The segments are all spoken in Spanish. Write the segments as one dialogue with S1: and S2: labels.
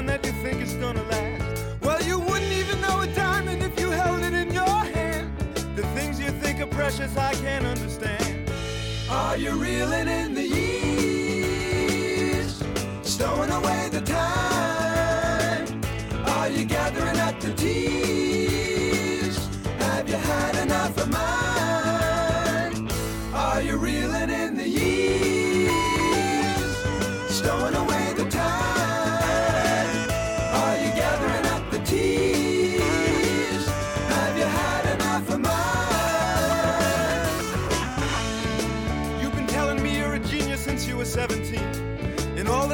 S1: that you think is gonna last. Well, you wouldn't even know a diamond if you held it in your hand. The things you think are precious, I can't understand. Are you reeling in the years? Stowing away the time? Are you gathering up the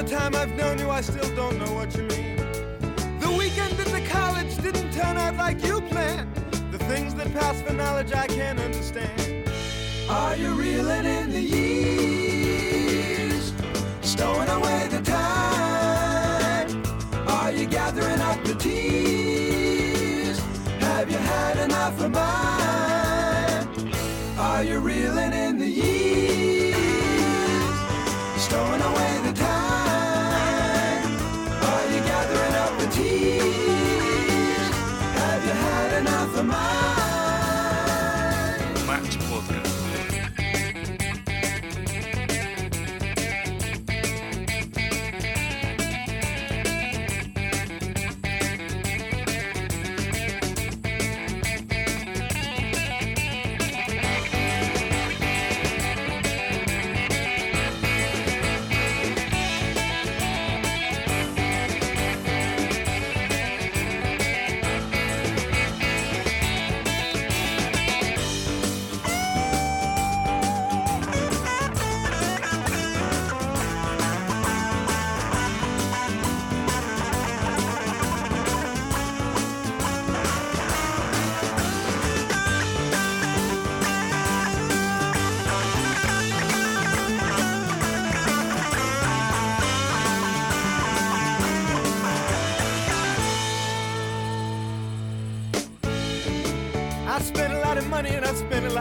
S1: the time I've known you, I still don't know what you mean. The weekend at the college didn't turn out like you planned. The things that pass for knowledge I can't understand. Are you reeling in the years? Stowing away the time? Are you gathering up the tears? Have you had enough of mine? Are you reeling in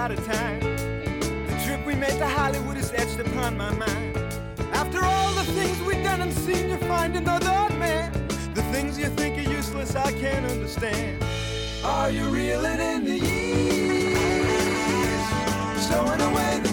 S1: lot of time. The trip we made to Hollywood is etched upon my mind. After all the things we've done and seen, you find another man. The things you think are useless, I can't understand. Are you reeling in the years? Stowing away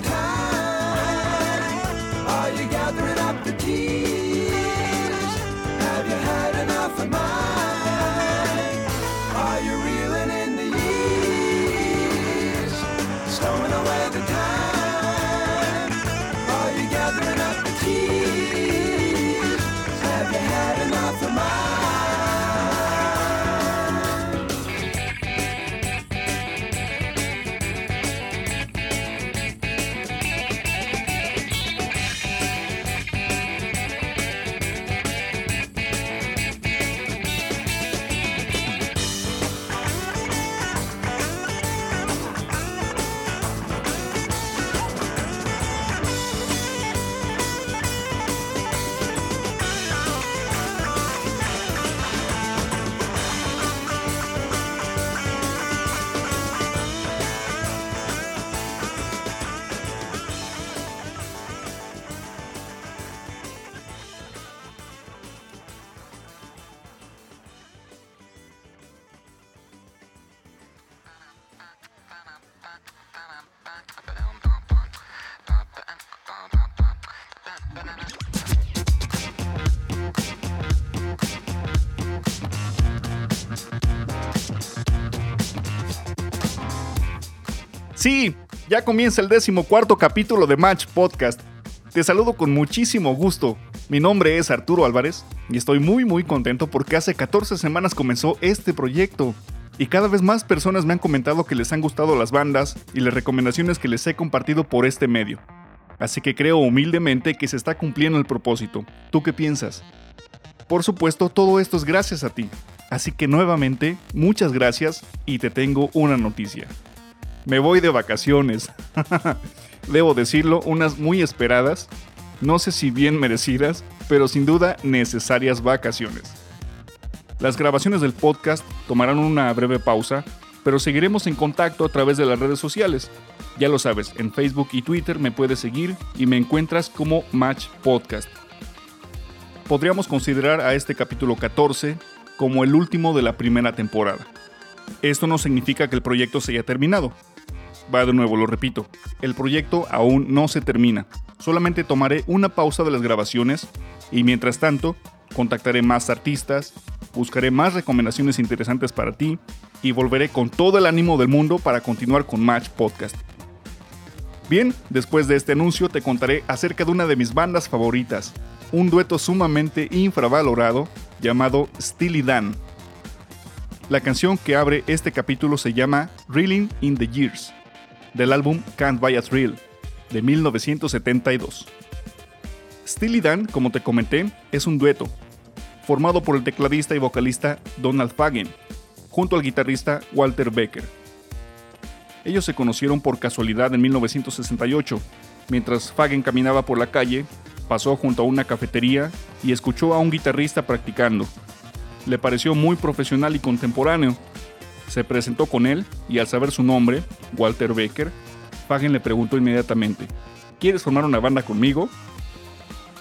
S2: Sí, ya comienza el décimo cuarto capítulo de Match Podcast. Te saludo con muchísimo gusto. Mi nombre es Arturo Álvarez y estoy muy muy contento porque hace 14 semanas comenzó este proyecto. Y cada vez más personas me han comentado que les han gustado las bandas y las recomendaciones que les he compartido por este medio. Así que creo humildemente que se está cumpliendo el propósito. ¿Tú qué piensas? Por supuesto, todo esto es gracias a ti. Así que nuevamente, muchas gracias y te tengo una noticia. Me voy de vacaciones. Debo decirlo, unas muy esperadas, no sé si bien merecidas, pero sin duda necesarias vacaciones. Las grabaciones del podcast tomarán una breve pausa pero seguiremos en contacto a través de las redes sociales. Ya lo sabes, en Facebook y Twitter me puedes seguir y me encuentras como Match Podcast. Podríamos considerar a este capítulo 14 como el último de la primera temporada. Esto no significa que el proyecto se haya terminado. Va de nuevo, lo repito, el proyecto aún no se termina. Solamente tomaré una pausa de las grabaciones y mientras tanto contactaré más artistas, buscaré más recomendaciones interesantes para ti y volveré con todo el ánimo del mundo para continuar con Match Podcast. Bien, después de este anuncio te contaré acerca de una de mis bandas favoritas, un dueto sumamente infravalorado llamado Steely Dan. La canción que abre este capítulo se llama Reeling in the Years, del álbum Can't Buy a Thrill, de 1972. Steely Dan, como te comenté, es un dueto, formado por el tecladista y vocalista Donald Fagen, junto al guitarrista Walter Becker. Ellos se conocieron por casualidad en 1968, mientras Fagen caminaba por la calle, pasó junto a una cafetería y escuchó a un guitarrista practicando. Le pareció muy profesional y contemporáneo. Se presentó con él y al saber su nombre, Walter Becker, Fagen le preguntó inmediatamente, ¿quieres formar una banda conmigo?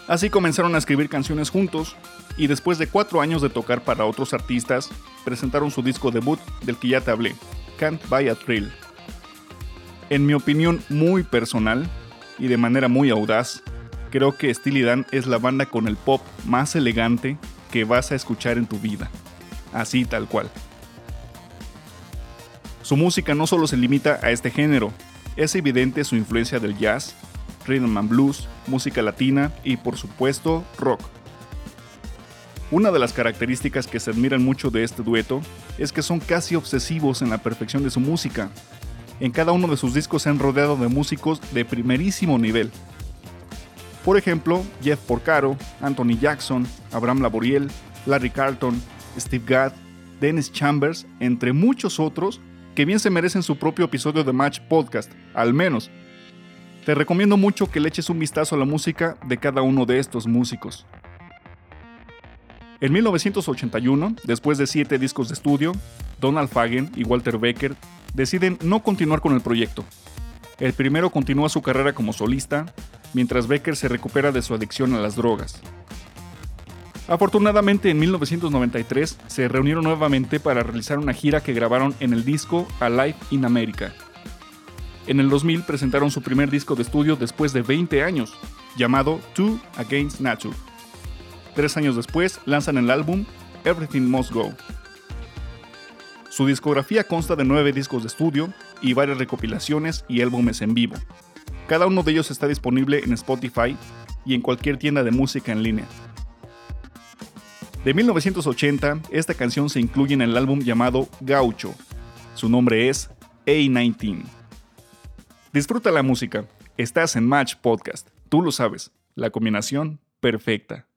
S2: Así comenzaron a escribir canciones juntos y después de cuatro años de tocar para otros artistas, presentaron su disco debut del que ya te hablé, Can't Buy a Thrill. En mi opinión muy personal y de manera muy audaz, creo que Steely Dan es la banda con el pop más elegante que vas a escuchar en tu vida. Así tal cual. Su música no solo se limita a este género, es evidente su influencia del jazz, rhythm and blues, música latina y por supuesto rock. Una de las características que se admiran mucho de este dueto es que son casi obsesivos en la perfección de su música. En cada uno de sus discos se han rodeado de músicos de primerísimo nivel. Por ejemplo, Jeff Porcaro, Anthony Jackson, Abraham Laboriel, Larry Carlton, Steve Gadd, Dennis Chambers, entre muchos otros que bien se merecen su propio episodio de Match Podcast, al menos. Te recomiendo mucho que le eches un vistazo a la música de cada uno de estos músicos. En 1981, después de siete discos de estudio, Donald Fagen y Walter Becker deciden no continuar con el proyecto. El primero continúa su carrera como solista, mientras Becker se recupera de su adicción a las drogas. Afortunadamente en 1993 se reunieron nuevamente para realizar una gira que grabaron en el disco Alive in America. En el 2000 presentaron su primer disco de estudio después de 20 años, llamado Two Against Nature. Tres años después lanzan el álbum Everything Must Go. Su discografía consta de nueve discos de estudio y varias recopilaciones y álbumes en vivo. Cada uno de ellos está disponible en Spotify y en cualquier tienda de música en línea. De 1980, esta canción se incluye en el álbum llamado Gaucho. Su nombre es A19. Disfruta la música. Estás en Match Podcast. Tú lo sabes. La combinación perfecta.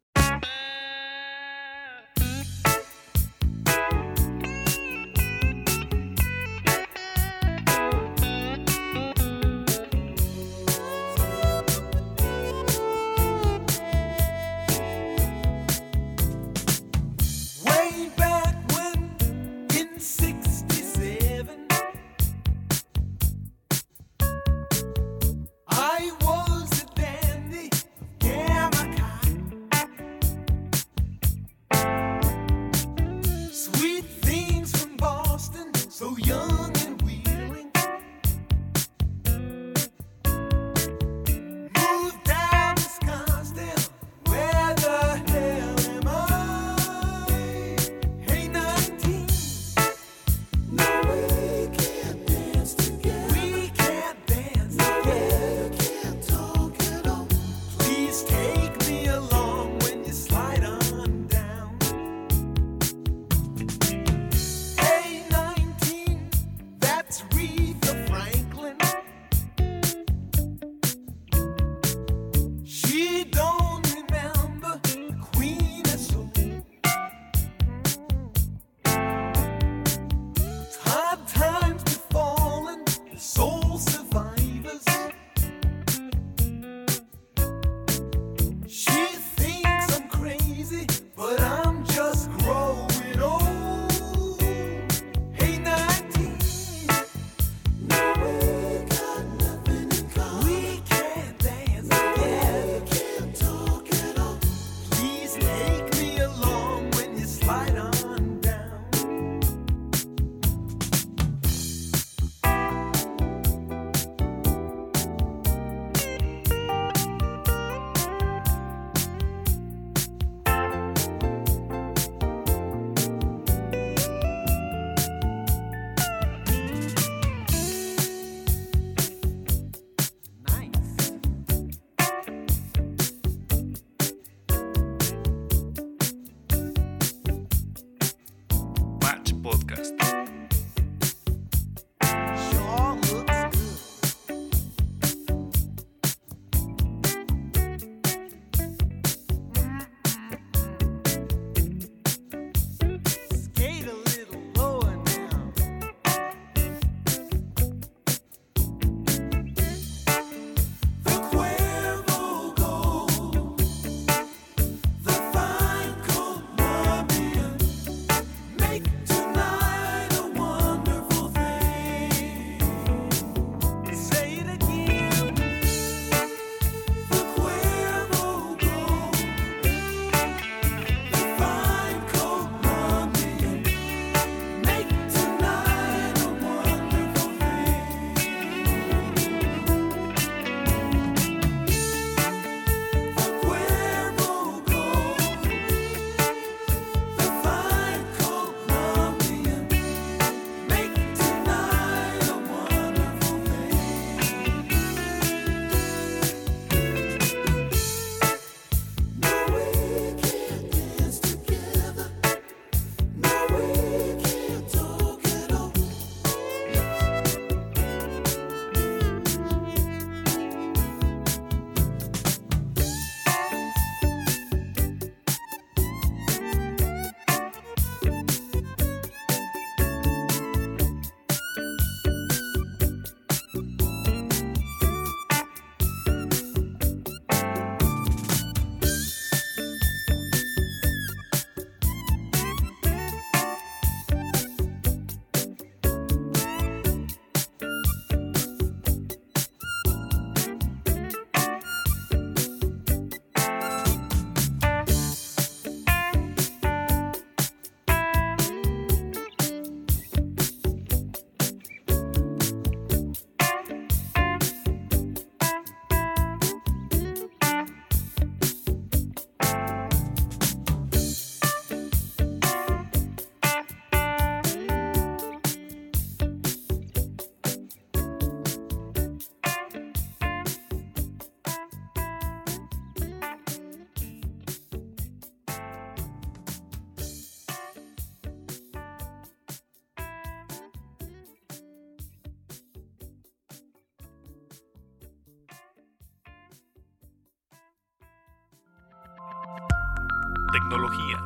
S2: Tecnología.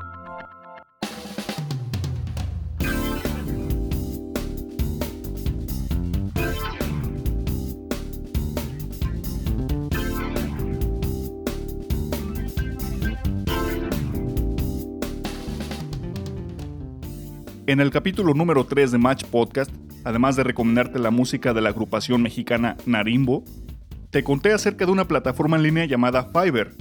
S2: En el capítulo número 3 de Match Podcast, además de recomendarte la música de la agrupación mexicana Narimbo, te conté acerca de una plataforma en línea llamada Fiverr,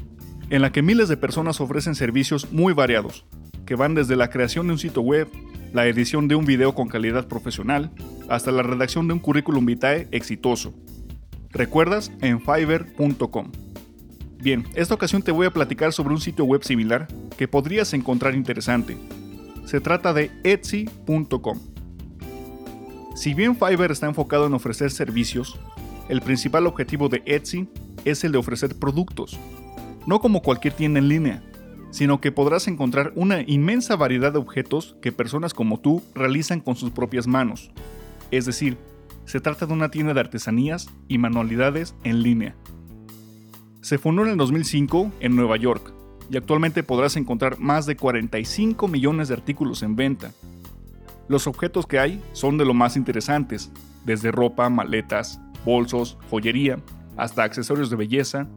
S2: en la que miles de personas ofrecen servicios muy variados, que van desde la creación de un sitio web, la edición de un video con calidad profesional, hasta la redacción de un currículum vitae exitoso. ¿Recuerdas? En fiverr.com. Bien, esta ocasión te voy a platicar sobre un sitio web similar que podrías encontrar interesante. Se trata de etsy.com. Si bien Fiverr está enfocado en ofrecer servicios, el principal objetivo de Etsy es el de ofrecer productos, no como cualquier tienda en línea, sino que podrás encontrar una inmensa variedad de objetos que personas como tú realizan con sus propias manos. Es decir, se trata de una tienda de artesanías y manualidades en línea. Se fundó en el 2005 en Nueva York y actualmente podrás encontrar más de 45 millones de artículos en venta. Los objetos que hay son de lo más interesantes, desde ropa, maletas, bolsos, joyería, hasta accesorios de belleza,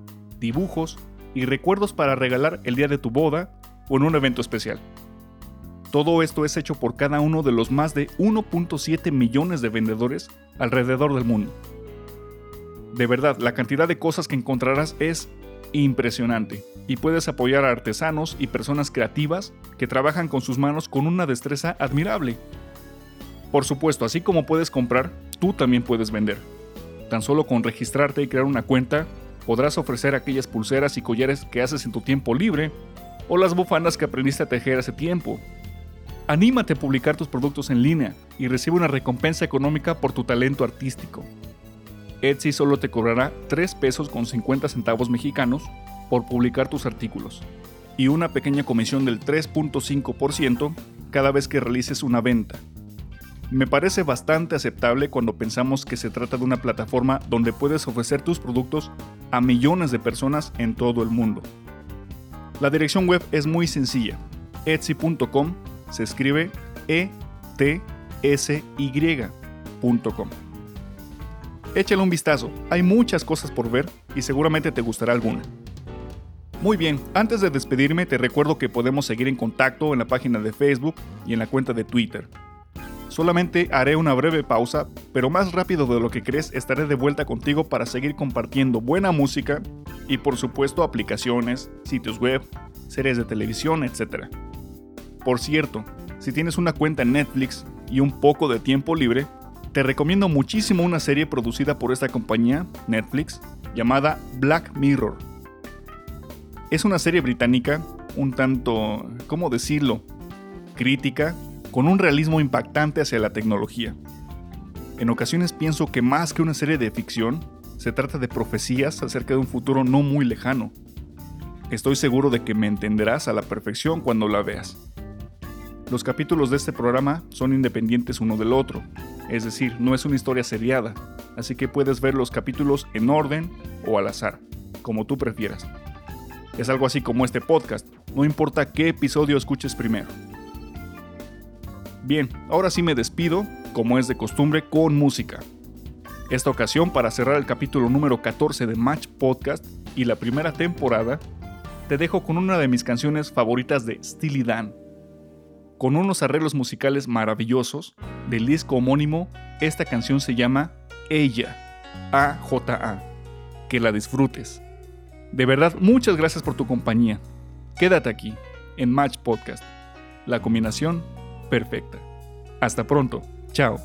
S2: dibujos y recuerdos para regalar el día de tu boda o en un evento especial. Todo esto es hecho por cada uno de los más de 1.7 millones de vendedores alrededor del mundo. De verdad, la cantidad de cosas que encontrarás es impresionante y puedes apoyar a artesanos y personas creativas que trabajan con sus manos con una destreza admirable. Por supuesto, así como puedes comprar, tú también puedes vender. Tan solo con registrarte y crear una cuenta, podrás ofrecer aquellas pulseras y collares que haces en tu tiempo libre o las bufandas que aprendiste a tejer hace tiempo. Anímate a publicar tus productos en línea y recibe una recompensa económica por tu talento artístico. Etsy solo te cobrará 3 pesos con 50 centavos mexicanos por publicar tus artículos y una pequeña comisión del 3.5% cada vez que realices una venta me parece bastante aceptable cuando pensamos que se trata de una plataforma donde puedes ofrecer tus productos a millones de personas en todo el mundo. La dirección web es muy sencilla. Etsy.com se escribe e t s y.com. Échale un vistazo, hay muchas cosas por ver y seguramente te gustará alguna. Muy bien, antes de despedirme te recuerdo que podemos seguir en contacto en la página de Facebook y en la cuenta de Twitter. Solamente haré una breve pausa, pero más rápido de lo que crees estaré de vuelta contigo para seguir compartiendo buena música y por supuesto aplicaciones, sitios web, series de televisión, etc. Por cierto, si tienes una cuenta en Netflix y un poco de tiempo libre, te recomiendo muchísimo una serie producida por esta compañía, Netflix, llamada Black Mirror. Es una serie británica, un tanto, ¿cómo decirlo?, crítica con un realismo impactante hacia la tecnología. En ocasiones pienso que más que una serie de ficción, se trata de profecías acerca de un futuro no muy lejano. Estoy seguro de que me entenderás a la perfección cuando la veas. Los capítulos de este programa son independientes uno del otro, es decir, no es una historia seriada, así que puedes ver los capítulos en orden o al azar, como tú prefieras. Es algo así como este podcast, no importa qué episodio escuches primero. Bien, ahora sí me despido, como es de costumbre, con música. Esta ocasión, para cerrar el capítulo número 14 de Match Podcast y la primera temporada, te dejo con una de mis canciones favoritas de Steely Dan. Con unos arreglos musicales maravillosos del disco homónimo, esta canción se llama Ella, A-J-A. Que la disfrutes. De verdad, muchas gracias por tu compañía. Quédate aquí, en Match Podcast. La combinación perfecta. Hasta pronto. Chao.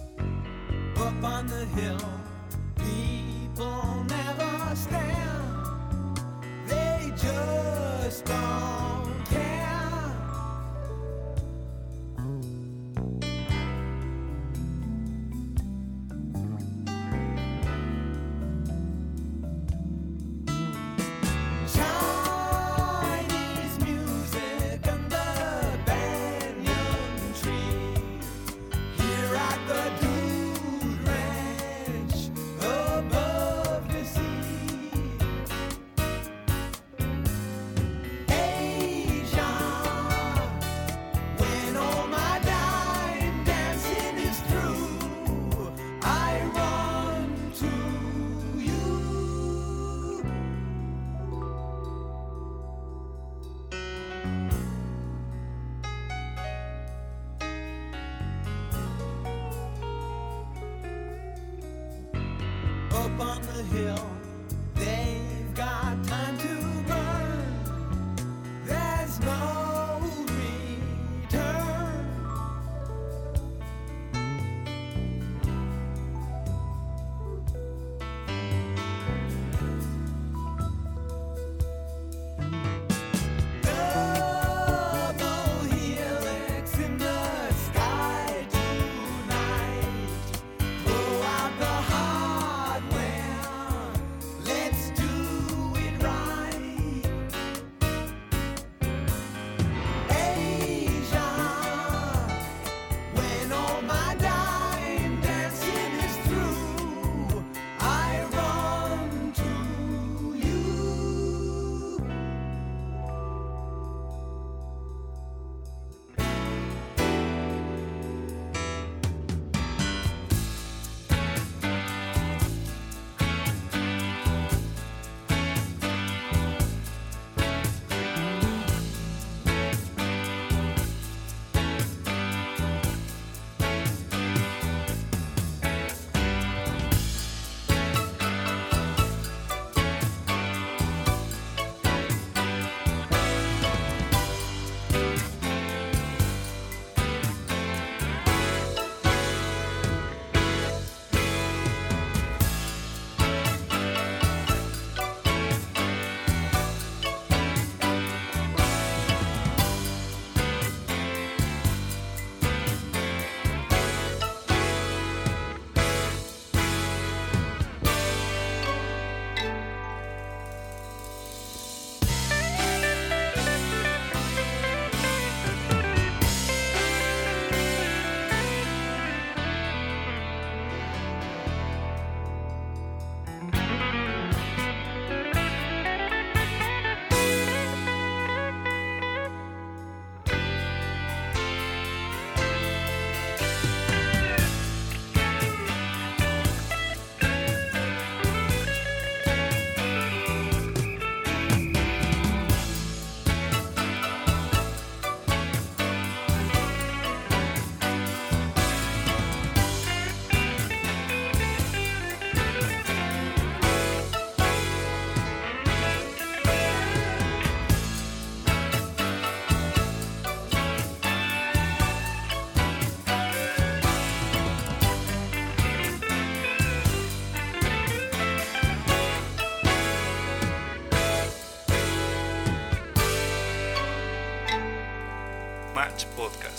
S1: Podcast.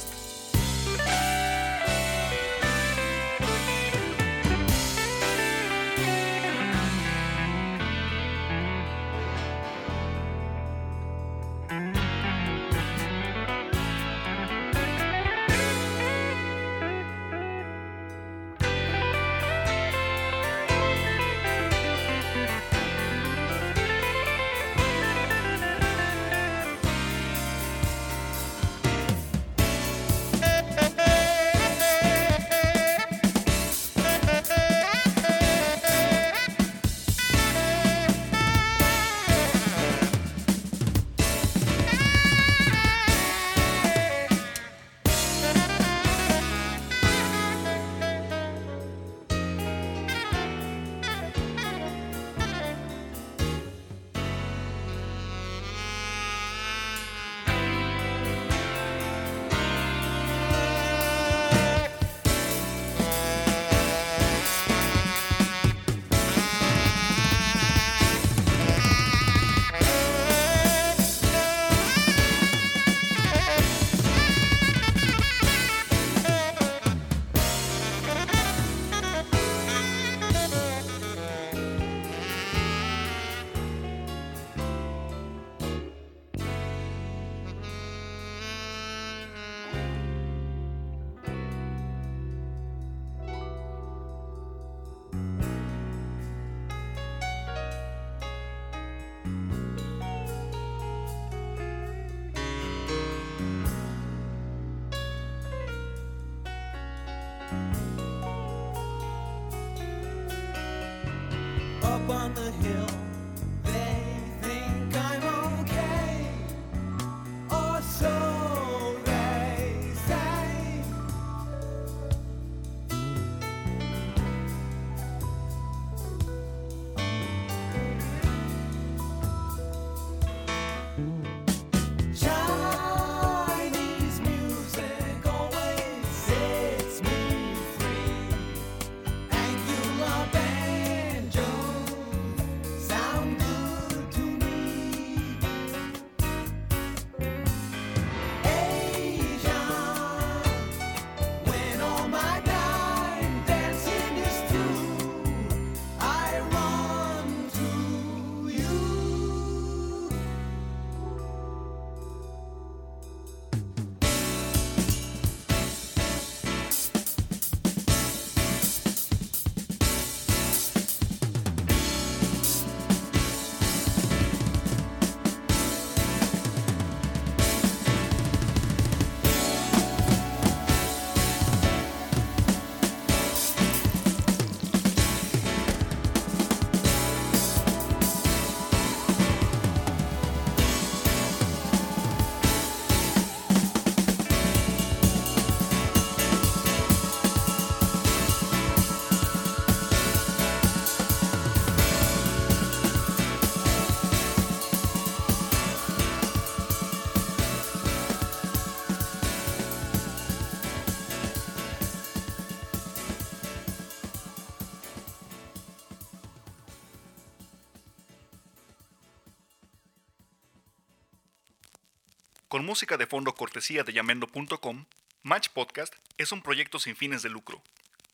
S1: Música de fondo cortesía de yamendo.com, Match Podcast es un proyecto sin fines de lucro.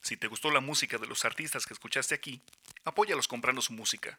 S1: Si te gustó la música de los artistas que escuchaste aquí, apóyalos comprando su música.